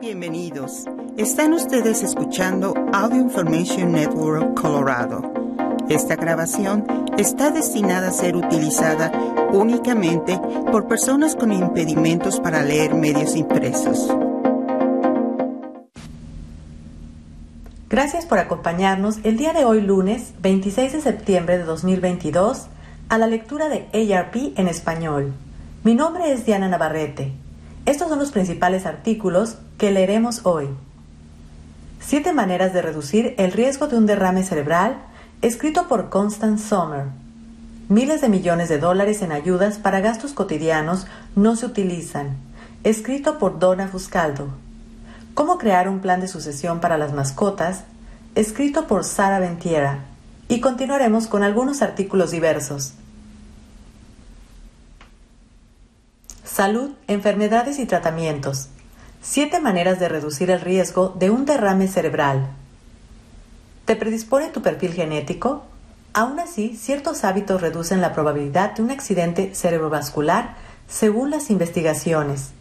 Bienvenidos. Están ustedes escuchando Audio Information Network Colorado. Esta grabación está destinada a ser utilizada únicamente por personas con impedimentos para leer medios impresos. Gracias por acompañarnos el día de hoy lunes 26 de septiembre de 2022 a la lectura de ARP en español. Mi nombre es Diana Navarrete. Estos son los principales artículos que leeremos hoy. Siete maneras de reducir el riesgo de un derrame cerebral, escrito por Constance Sommer. Miles de millones de dólares en ayudas para gastos cotidianos no se utilizan, escrito por Donna Fuscaldo. Cómo crear un plan de sucesión para las mascotas, escrito por Sara Ventiera. Y continuaremos con algunos artículos diversos. Salud, enfermedades y tratamientos. Siete maneras de reducir el riesgo de un derrame cerebral. ¿Te predispone tu perfil genético? Aún así, ciertos hábitos reducen la probabilidad de un accidente cerebrovascular según las investigaciones.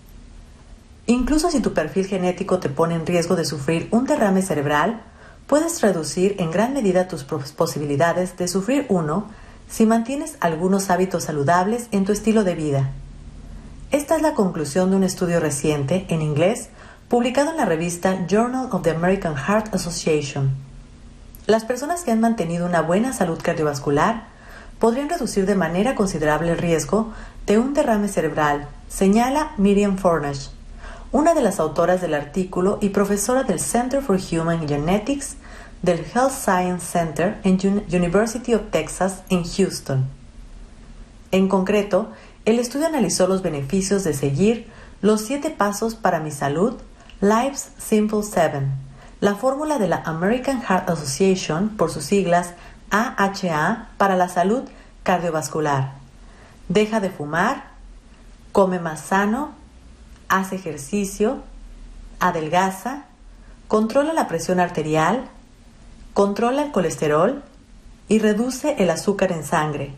Incluso si tu perfil genético te pone en riesgo de sufrir un derrame cerebral, puedes reducir en gran medida tus posibilidades de sufrir uno si mantienes algunos hábitos saludables en tu estilo de vida. Esta es la conclusión de un estudio reciente, en inglés, publicado en la revista Journal of the American Heart Association. Las personas que han mantenido una buena salud cardiovascular podrían reducir de manera considerable el riesgo de un derrame cerebral, señala Miriam Fornash, una de las autoras del artículo y profesora del Center for Human Genetics del Health Science Center en University of Texas en Houston. En concreto, el estudio analizó los beneficios de seguir los siete pasos para mi salud, Life's Simple Seven, la fórmula de la American Heart Association, por sus siglas AHA, para la salud cardiovascular. Deja de fumar, come más sano, hace ejercicio, adelgaza, controla la presión arterial, controla el colesterol y reduce el azúcar en sangre.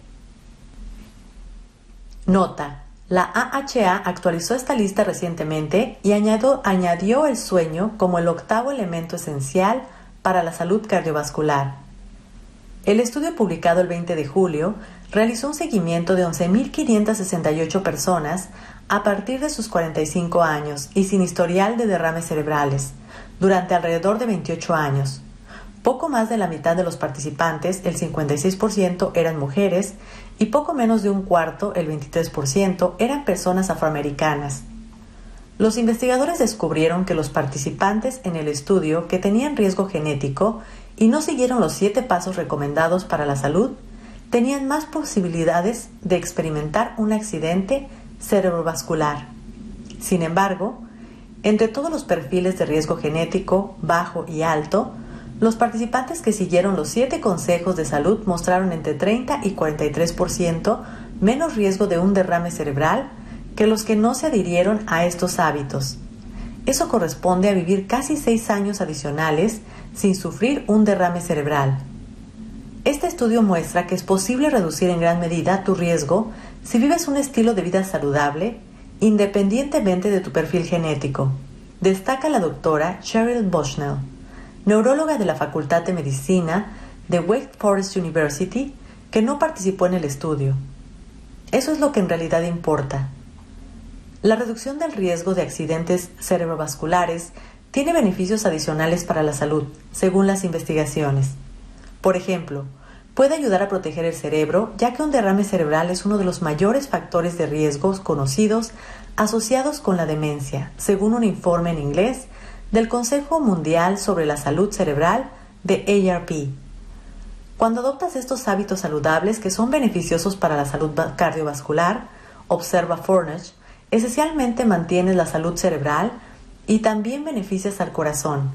Nota. La AHA actualizó esta lista recientemente y añadió, el sueño como el octavo elemento esencial para la salud cardiovascular. El estudio publicado el 20 de julio realizó un seguimiento de 11.568 personas a partir de sus 45 años y sin historial de derrames cerebrales, durante alrededor de 28 años. Poco más de la mitad de los participantes, el 56%, eran mujeres y poco menos de un cuarto, el 23%, eran personas afroamericanas. Los investigadores descubrieron que los participantes en el estudio que tenían riesgo genético y no siguieron los siete pasos recomendados para la salud tenían más posibilidades de experimentar un accidente cerebrovascular. Sin embargo, entre todos los perfiles de riesgo genético bajo y alto, los participantes que siguieron los siete consejos de salud mostraron entre 30 y 43% menos riesgo de un derrame cerebral que los que no se adhirieron a estos hábitos. Eso corresponde a vivir casi seis años adicionales sin sufrir un derrame cerebral. Este estudio muestra que es posible reducir en gran medida tu riesgo si vives un estilo de vida saludable independientemente de tu perfil genético, destaca la doctora Cheryl Bushnell neuróloga de la Facultad de Medicina de Wake Forest University, que no participó en el estudio. Eso es lo que en realidad importa. La reducción del riesgo de accidentes cerebrovasculares tiene beneficios adicionales para la salud, según las investigaciones. Por ejemplo, puede ayudar a proteger el cerebro, ya que un derrame cerebral es uno de los mayores factores de riesgos conocidos asociados con la demencia, según un informe en inglés del Consejo Mundial sobre la Salud Cerebral de ARP. Cuando adoptas estos hábitos saludables que son beneficiosos para la salud cardiovascular, observa Fornage, esencialmente mantienes la salud cerebral y también beneficias al corazón.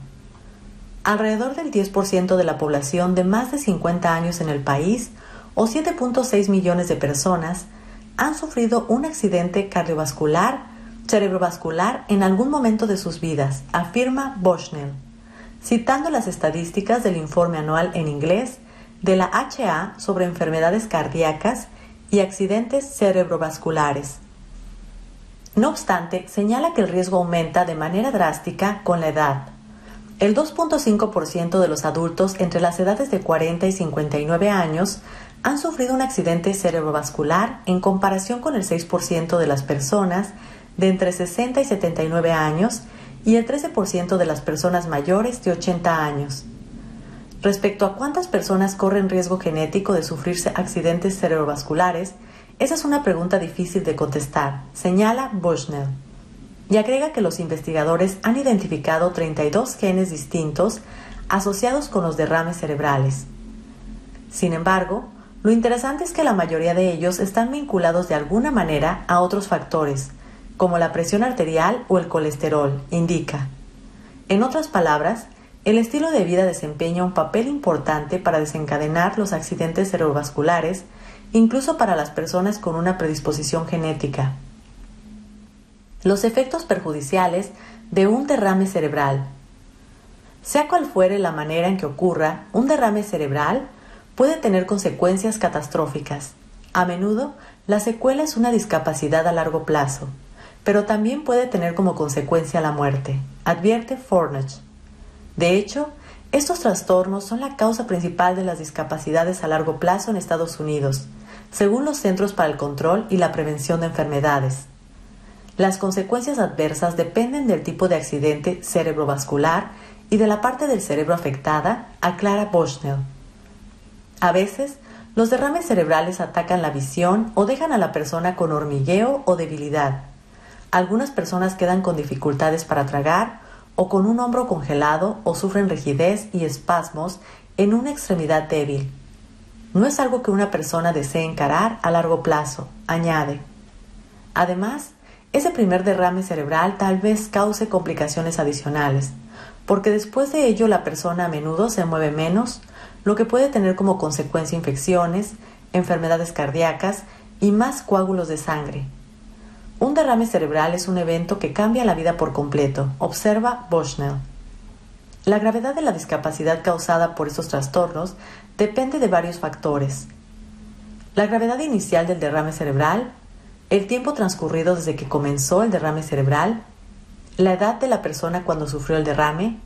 Alrededor del 10% de la población de más de 50 años en el país, o 7.6 millones de personas, han sufrido un accidente cardiovascular cerebrovascular en algún momento de sus vidas, afirma Bushnell, citando las estadísticas del informe anual en inglés de la HA sobre enfermedades cardíacas y accidentes cerebrovasculares. No obstante, señala que el riesgo aumenta de manera drástica con la edad. El 2.5% de los adultos entre las edades de 40 y 59 años han sufrido un accidente cerebrovascular en comparación con el 6% de las personas de entre 60 y 79 años y el 13% de las personas mayores de 80 años. Respecto a cuántas personas corren riesgo genético de sufrirse accidentes cerebrovasculares, esa es una pregunta difícil de contestar, señala Bushnell. Y agrega que los investigadores han identificado 32 genes distintos asociados con los derrames cerebrales. Sin embargo, lo interesante es que la mayoría de ellos están vinculados de alguna manera a otros factores, como la presión arterial o el colesterol, indica. En otras palabras, el estilo de vida desempeña un papel importante para desencadenar los accidentes cerebrovasculares, incluso para las personas con una predisposición genética. Los efectos perjudiciales de un derrame cerebral. Sea cual fuere la manera en que ocurra, un derrame cerebral puede tener consecuencias catastróficas. A menudo, la secuela es una discapacidad a largo plazo, pero también puede tener como consecuencia la muerte, advierte Fornage. De hecho, estos trastornos son la causa principal de las discapacidades a largo plazo en Estados Unidos, según los Centros para el Control y la Prevención de Enfermedades. Las consecuencias adversas dependen del tipo de accidente cerebrovascular y de la parte del cerebro afectada, aclara Bushnell. A veces, los derrames cerebrales atacan la visión o dejan a la persona con hormigueo o debilidad. Algunas personas quedan con dificultades para tragar o con un hombro congelado o sufren rigidez y espasmos en una extremidad débil. No es algo que una persona desee encarar a largo plazo, añade. Además, ese primer derrame cerebral tal vez cause complicaciones adicionales, porque después de ello la persona a menudo se mueve menos, lo que puede tener como consecuencia infecciones, enfermedades cardíacas y más coágulos de sangre. Un derrame cerebral es un evento que cambia la vida por completo, observa Bushnell. La gravedad de la discapacidad causada por estos trastornos depende de varios factores. La gravedad inicial del derrame cerebral, el tiempo transcurrido desde que comenzó el derrame cerebral, la edad de la persona cuando sufrió el derrame,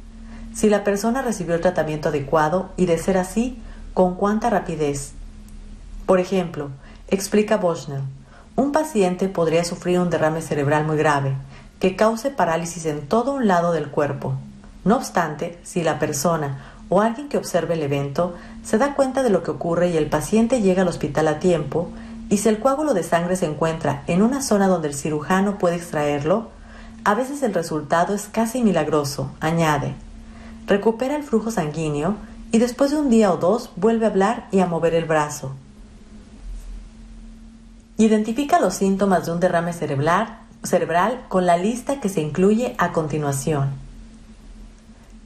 si la persona recibió el tratamiento adecuado y de ser así, con cuánta rapidez. Por ejemplo, explica Bushnell, un paciente podría sufrir un derrame cerebral muy grave, que cause parálisis en todo un lado del cuerpo. No obstante, si la persona o alguien que observe el evento se da cuenta de lo que ocurre y el paciente llega al hospital a tiempo, y si el coágulo de sangre se encuentra en una zona donde el cirujano puede extraerlo, a veces el resultado es casi milagroso, añade recupera el flujo sanguíneo y después de un día o dos vuelve a hablar y a mover el brazo. Identifica los síntomas de un derrame cerebral, con la lista que se incluye a continuación.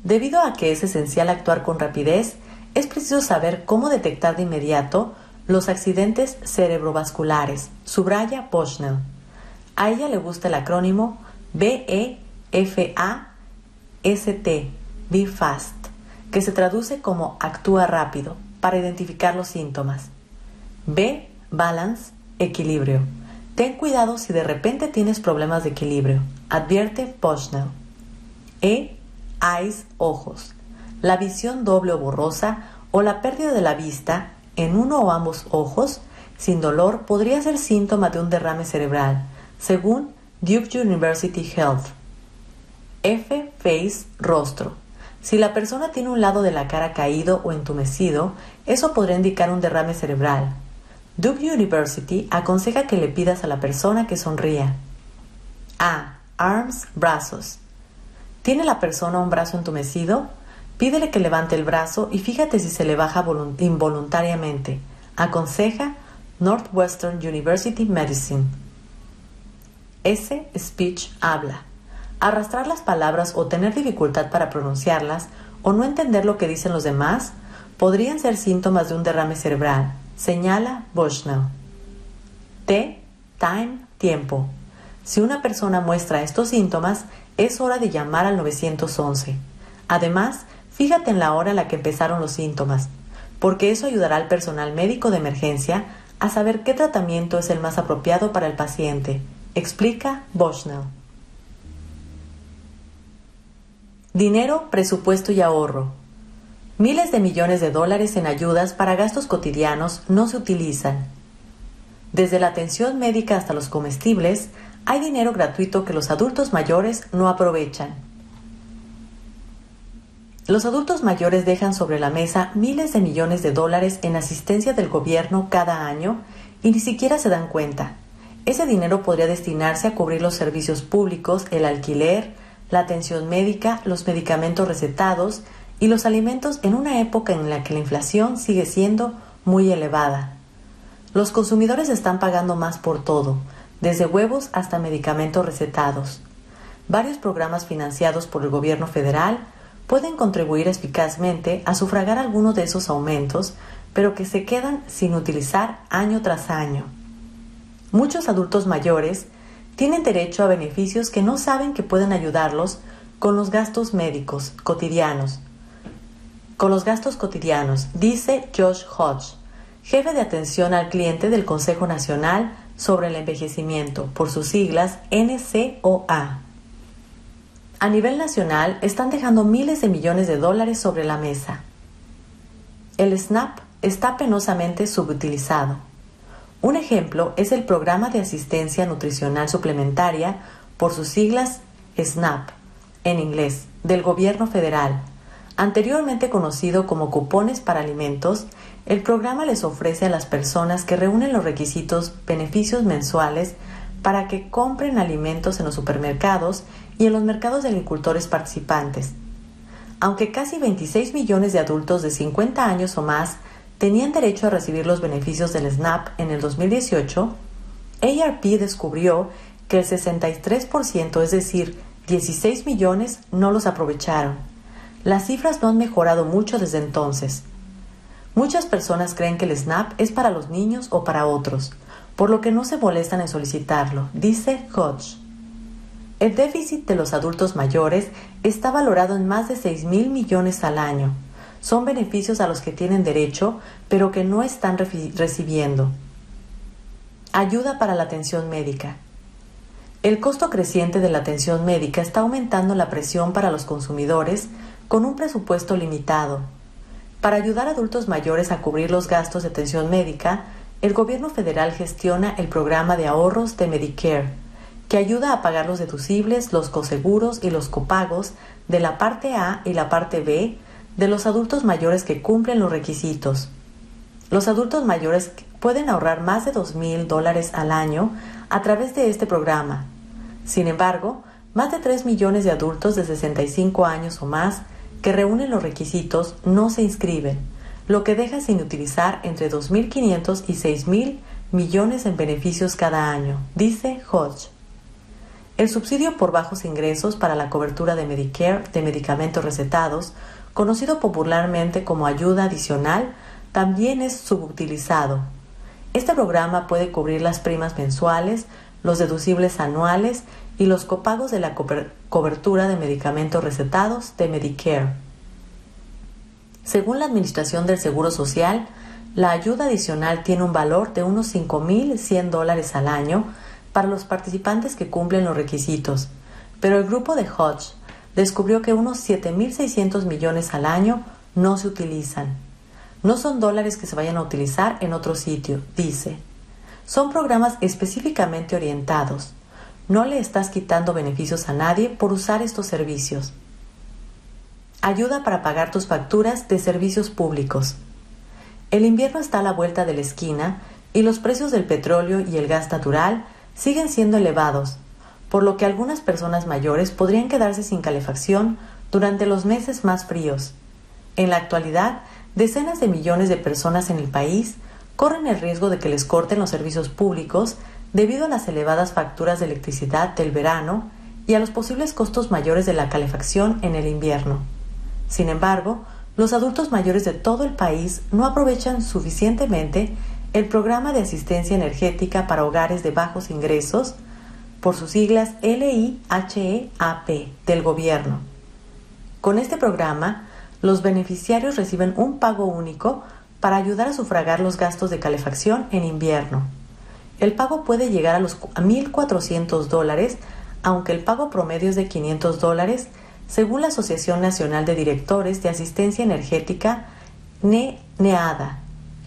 Debido a que es esencial actuar con rapidez, es preciso saber cómo detectar de inmediato los accidentes cerebrovasculares, subraya Bushnell. A ella le gusta el acrónimo BEFAST, Be Fast, que se traduce como actúa rápido para identificar los síntomas. B. Balance, equilibrio. Ten cuidado si de repente tienes problemas de equilibrio, advierte Bushnell. E. Eyes, ojos. La visión doble o borrosa o la pérdida de la vista en uno o ambos ojos sin dolor podría ser síntoma de un derrame cerebral, según Duke University Health. F. Face, rostro. Si la persona tiene un lado de la cara caído o entumecido, eso podría indicar un derrame cerebral. Duke University aconseja que le pidas a la persona que sonría. A. Arms, brazos. ¿Tiene la persona un brazo entumecido? Pídele que levante el brazo y fíjate si se le baja involuntariamente. Aconseja Northwestern University Medicine. S. Speech habla. Arrastrar las palabras o tener dificultad para pronunciarlas o no entender lo que dicen los demás podrían ser síntomas de un derrame cerebral, señala Bushnell. T. Time, tiempo. Si una persona muestra estos síntomas, es hora de llamar al 911. Además, fíjate en la hora en la que empezaron los síntomas, porque eso ayudará al personal médico de emergencia a saber qué tratamiento es el más apropiado para el paciente, explica Bushnell. Dinero, presupuesto y ahorro. Miles de millones de dólares en ayudas para gastos cotidianos no se utilizan. Desde la atención médica hasta los comestibles, hay dinero gratuito que los adultos mayores no aprovechan. Los adultos mayores dejan sobre la mesa miles de millones de dólares en asistencia del gobierno cada año y ni siquiera se dan cuenta. Ese dinero podría destinarse a cubrir los servicios públicos, el alquiler, la atención médica, los medicamentos recetados y los alimentos en una época en la que la inflación sigue siendo muy elevada. Los consumidores están pagando más por todo, desde huevos hasta medicamentos recetados. Varios programas financiados por el gobierno federal pueden contribuir eficazmente a sufragar algunos de esos aumentos, pero que se quedan sin utilizar año tras año. Muchos adultos mayores tienen derecho a beneficios que no saben que pueden ayudarlos con los gastos médicos cotidianos. Con los gastos cotidianos, dice Josh Hodge, jefe de atención al cliente del Consejo Nacional sobre el Envejecimiento, por sus siglas NCOA. A nivel nacional están dejando miles de millones de dólares sobre la mesa. El SNAP está penosamente subutilizado. Un ejemplo es el Programa de Asistencia Nutricional Suplementaria, por sus siglas SNAP, en inglés, del Gobierno Federal. Anteriormente conocido como cupones para alimentos, el programa les ofrece a las personas que reúnen los requisitos beneficios mensuales para que compren alimentos en los supermercados y en los mercados de agricultores participantes. Aunque casi 26 millones de adultos de 50 años o más tenían derecho a recibir los beneficios del SNAP en el 2018, ARP descubrió que el 63%, es decir, 16 millones, no los aprovecharon. Las cifras no han mejorado mucho desde entonces. Muchas personas creen que el SNAP es para los niños o para otros, por lo que no se molestan en solicitarlo, dice Hodge. El déficit de los adultos mayores está valorado en más de 6 mil millones al año, son beneficios a los que tienen derecho, pero que no están recibiendo. Ayuda para la atención médica. El costo creciente de la atención médica está aumentando la presión para los consumidores con un presupuesto limitado. Para ayudar a adultos mayores a cubrir los gastos de atención médica, el gobierno federal gestiona el programa de ahorros de Medicare, que ayuda a pagar los deducibles, los coseguros y los copagos de la parte A y la parte B de los adultos mayores que cumplen los requisitos. Los adultos mayores pueden ahorrar más de dos mil dólares al año a través de este programa. Sin embargo, más de 3 millones de adultos de 65 años o más que reúnen los requisitos no se inscriben, lo que deja sin utilizar entre 2.500 y 6.000 millones en beneficios cada año, dice Hodge. El subsidio por bajos ingresos para la cobertura de Medicare de medicamentos recetados conocido popularmente como ayuda adicional, también es subutilizado. Este programa puede cubrir las primas mensuales, los deducibles anuales y los copagos de la cobertura de medicamentos recetados de Medicare. Según la Administración del Seguro Social, la ayuda adicional tiene un valor de unos 5.100 dólares al año para los participantes que cumplen los requisitos, pero el grupo de Hodge descubrió que unos 7.600 millones al año no se utilizan. No son dólares que se vayan a utilizar en otro sitio, dice. Son programas específicamente orientados. No le estás quitando beneficios a nadie por usar estos servicios. Ayuda para pagar tus facturas de servicios públicos. El invierno está a la vuelta de la esquina y los precios del petróleo y el gas natural siguen siendo elevados, por lo que algunas personas mayores podrían quedarse sin calefacción durante los meses más fríos. En la actualidad, decenas de millones de personas en el país corren el riesgo de que les corten los servicios públicos debido a las elevadas facturas de electricidad del verano y a los posibles costos mayores de la calefacción en el invierno. Sin embargo, los adultos mayores de todo el país no aprovechan suficientemente el programa de asistencia energética para hogares de bajos ingresos por sus siglas LIHEAP del gobierno. Con este programa, los beneficiarios reciben un pago único para ayudar a sufragar los gastos de calefacción en invierno. El pago puede llegar a los 1.400 dólares, aunque el pago promedio es de 500 dólares, según la Asociación Nacional de Directores de Asistencia Energética, NEADA,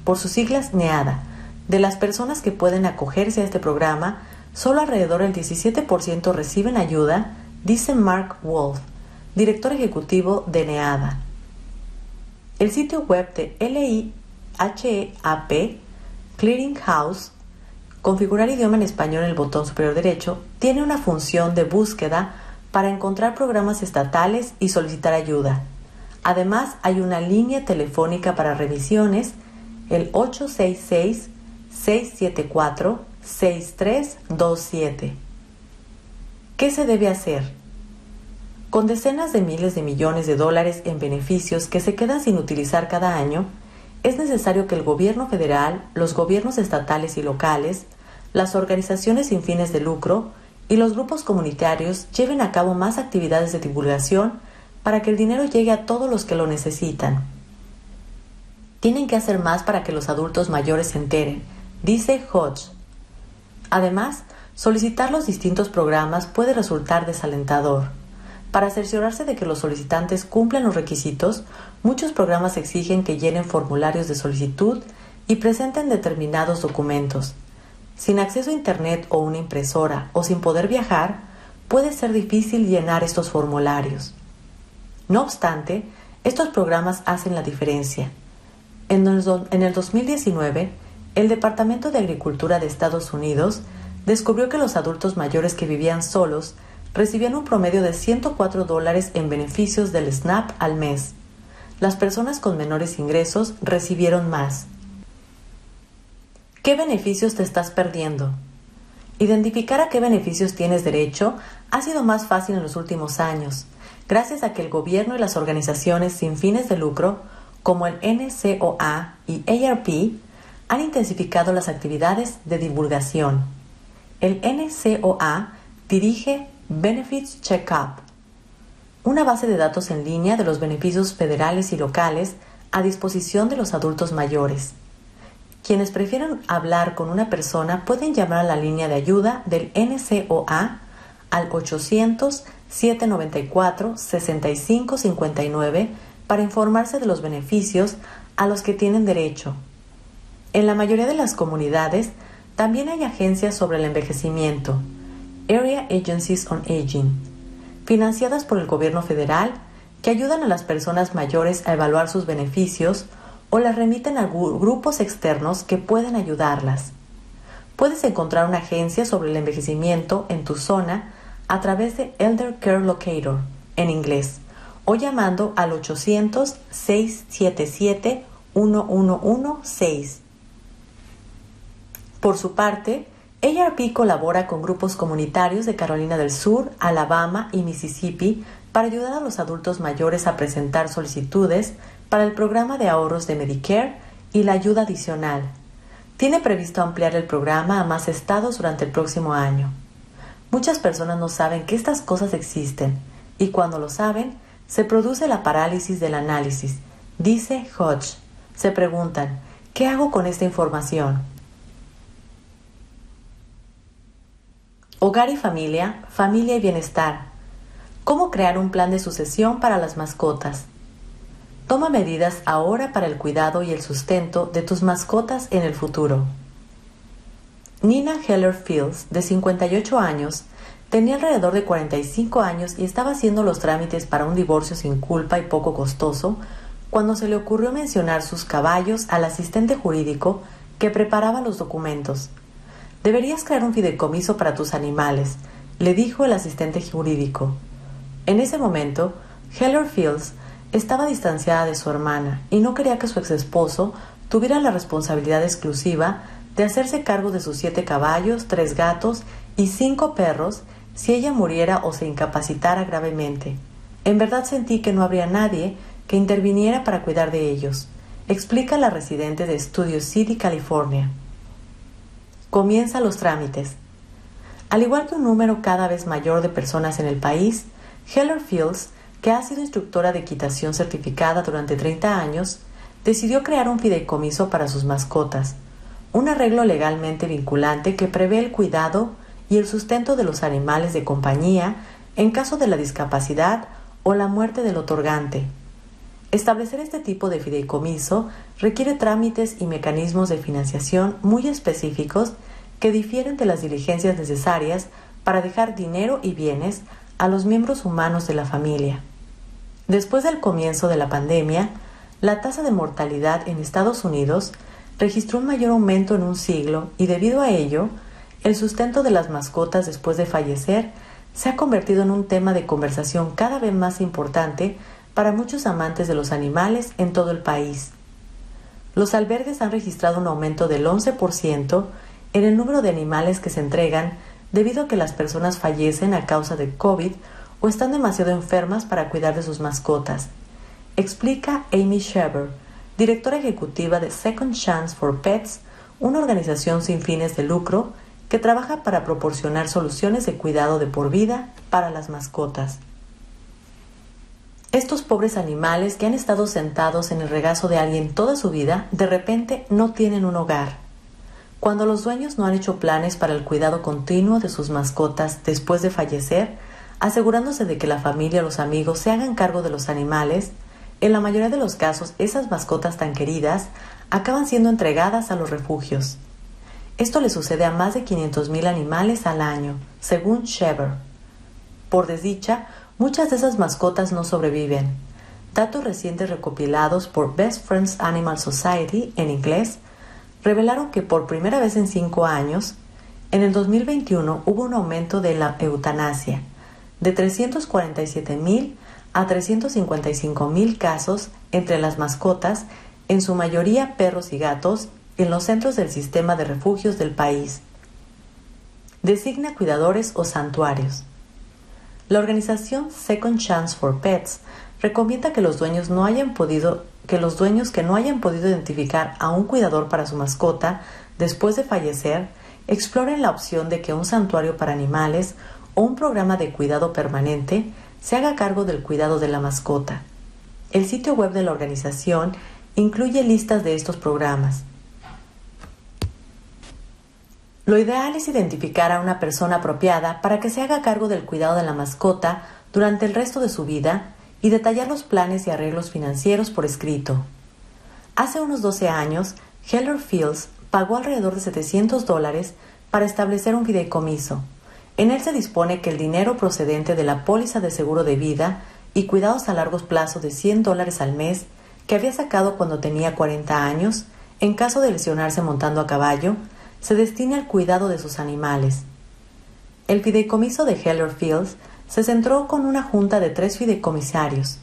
por sus siglas NEADA. De las personas que pueden acogerse a este programa, solo alrededor del 17% reciben ayuda, dice Mark Wolf, director ejecutivo de NEADA. El sitio web de LIHEAP, Clearing House, configurar idioma en español en el botón superior derecho, tiene una función de búsqueda para encontrar programas estatales y solicitar ayuda. Además, hay una línea telefónica para revisiones, el 866-674-6327. ¿Qué se debe hacer? Con decenas de miles de millones de dólares en beneficios que se quedan sin utilizar cada año, es necesario que el gobierno federal, los gobiernos estatales y locales, las organizaciones sin fines de lucro y los grupos comunitarios lleven a cabo más actividades de divulgación para que el dinero llegue a todos los que lo necesitan. Tienen que hacer más para que los adultos mayores se enteren, dice Hodge. Además, solicitar los distintos programas puede resultar desalentador. Para cerciorarse de que los solicitantes cumplan los requisitos, muchos programas exigen que llenen formularios de solicitud y presenten determinados documentos. Sin acceso a Internet o una impresora o sin poder viajar, puede ser difícil llenar estos formularios. No obstante, estos programas hacen la diferencia. En el 2019, el Departamento de Agricultura de Estados Unidos descubrió que los adultos mayores que vivían solos recibían un promedio de 104 dólares en beneficios del SNAP al mes. Las personas con menores ingresos recibieron más. ¿Qué beneficios te estás perdiendo? Identificar a qué beneficios tienes derecho ha sido más fácil en los últimos años, gracias a que el gobierno y las organizaciones sin fines de lucro, como el NCOA y ARP, han intensificado las actividades de divulgación. El NCOA dirige Benefits Checkup, una base de datos en línea de los beneficios federales y locales a disposición de los adultos mayores. Quienes prefieren hablar con una persona pueden llamar a la línea de ayuda del NCOA al 800-794-6559 para informarse de los beneficios a los que tienen derecho. En la mayoría de las comunidades también hay agencias sobre el envejecimiento, Area Agencies on Aging, financiadas por el gobierno federal, que ayudan a las personas mayores a evaluar sus beneficios o las remiten a grupos externos que pueden ayudarlas. Puedes encontrar una agencia sobre el envejecimiento en tu zona a través de Elder Care Locator en inglés o llamando al 800-677-1116. Por su parte, ARP colabora con grupos comunitarios de Carolina del Sur, Alabama y Mississippi para ayudar a los adultos mayores a presentar solicitudes para el programa de ahorros de Medicare y la ayuda adicional. Tiene previsto ampliar el programa a más estados durante el próximo año. Muchas personas no saben que estas cosas existen y cuando lo saben, se produce la parálisis del análisis, dice Hodge. Se preguntan, ¿qué hago con esta información? Hogar y familia, familia y bienestar. ¿Cómo crear un plan de sucesión para las mascotas? Toma medidas ahora para el cuidado y el sustento de tus mascotas en el futuro. Nina Heller Fields, de 58 años, tenía alrededor de 45 años y estaba haciendo los trámites para un divorcio sin culpa y poco costoso cuando se le ocurrió mencionar sus caballos al asistente jurídico que preparaba los documentos. Deberías crear un fideicomiso para tus animales, le dijo el asistente jurídico. En ese momento, Heller Fields estaba distanciada de su hermana y no quería que su ex esposo tuviera la responsabilidad exclusiva de hacerse cargo de sus siete caballos, tres gatos y cinco perros si ella muriera o se incapacitara gravemente. En verdad sentí que no habría nadie que interviniera para cuidar de ellos, explica la residente de Studio City, California comienza los trámites. Al igual que un número cada vez mayor de personas en el país, Heller Fields, que ha sido instructora de equitación certificada durante 30 años, decidió crear un fideicomiso para sus mascotas. un arreglo legalmente vinculante que prevé el cuidado y el sustento de los animales de compañía en caso de la discapacidad o la muerte del otorgante. Establecer este tipo de fideicomiso requiere trámites y mecanismos de financiación muy específicos que difieren de las diligencias necesarias para dejar dinero y bienes a los miembros humanos de la familia. Después del comienzo de la pandemia, la tasa de mortalidad en Estados Unidos registró un mayor aumento en un siglo y debido a ello, el sustento de las mascotas después de fallecer se ha convertido en un tema de conversación cada vez más importante para muchos amantes de los animales en todo el país. Los albergues han registrado un aumento del 11% en el número de animales que se entregan debido a que las personas fallecen a causa de COVID o están demasiado enfermas para cuidar de sus mascotas. Explica Amy Sheber, directora ejecutiva de Second Chance for Pets, una organización sin fines de lucro que trabaja para proporcionar soluciones de cuidado de por vida para las mascotas. Estos pobres animales que han estado sentados en el regazo de alguien toda su vida, de repente no tienen un hogar. Cuando los dueños no han hecho planes para el cuidado continuo de sus mascotas después de fallecer, asegurándose de que la familia o los amigos se hagan cargo de los animales, en la mayoría de los casos esas mascotas tan queridas acaban siendo entregadas a los refugios. Esto le sucede a más de 500.000 animales al año, según Shever. Por desdicha, Muchas de esas mascotas no sobreviven. Datos recientes recopilados por Best Friends Animal Society en inglés revelaron que por primera vez en cinco años, en el 2021 hubo un aumento de la eutanasia, de 347.000 a 355.000 casos entre las mascotas, en su mayoría perros y gatos, en los centros del sistema de refugios del país. Designa cuidadores o santuarios. La organización Second Chance for Pets recomienda que los dueños no hayan podido que los dueños que no hayan podido identificar a un cuidador para su mascota después de fallecer exploren la opción de que un santuario para animales o un programa de cuidado permanente se haga cargo del cuidado de la mascota. El sitio web de la organización incluye listas de estos programas. Lo ideal es identificar a una persona apropiada para que se haga cargo del cuidado de la mascota durante el resto de su vida y detallar los planes y arreglos financieros por escrito. Hace unos 12 años, Heller Fields pagó alrededor de 700 dólares para establecer un fideicomiso. En él se dispone que el dinero procedente de la póliza de seguro de vida y cuidados a largo plazo de 100 dólares al mes que había sacado cuando tenía 40 años, en caso de lesionarse montando a caballo, se destine al cuidado de sus animales. El fideicomiso de Heller Fields se centró con una junta de tres fideicomisarios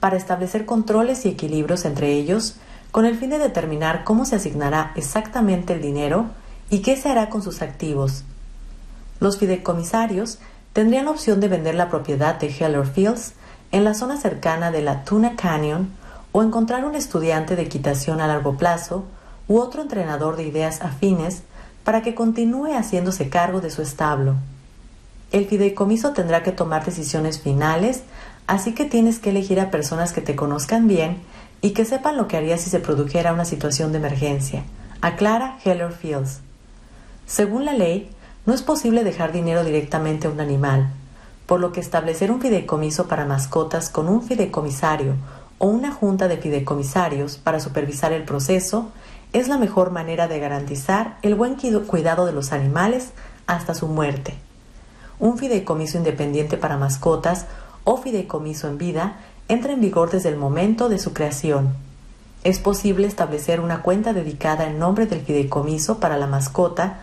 para establecer controles y equilibrios entre ellos con el fin de determinar cómo se asignará exactamente el dinero y qué se hará con sus activos. Los fideicomisarios tendrían la opción de vender la propiedad de Heller Fields en la zona cercana de la Tuna Canyon o encontrar un estudiante de equitación a largo plazo u otro entrenador de ideas afines para que continúe haciéndose cargo de su establo. El fideicomiso tendrá que tomar decisiones finales, así que tienes que elegir a personas que te conozcan bien y que sepan lo que haría si se produjera una situación de emergencia, aclara Heller Fields. Según la ley, no es posible dejar dinero directamente a un animal, por lo que establecer un fideicomiso para mascotas con un fideicomisario o una junta de fideicomisarios para supervisar el proceso es la mejor manera de garantizar el buen cuidado de los animales hasta su muerte. Un fideicomiso independiente para mascotas o fideicomiso en vida entra en vigor desde el momento de su creación. Es posible establecer una cuenta dedicada en nombre del fideicomiso para la mascota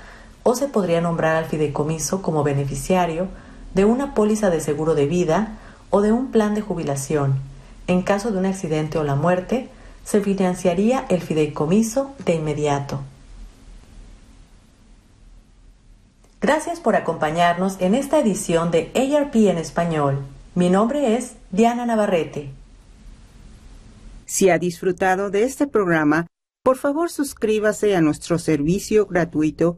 o se podría nombrar al fideicomiso como beneficiario de una póliza de seguro de vida o de un plan de jubilación en caso de un accidente o la muerte se financiaría el fideicomiso de inmediato. Gracias por acompañarnos en esta edición de ARP en español. Mi nombre es Diana Navarrete. Si ha disfrutado de este programa, por favor suscríbase a nuestro servicio gratuito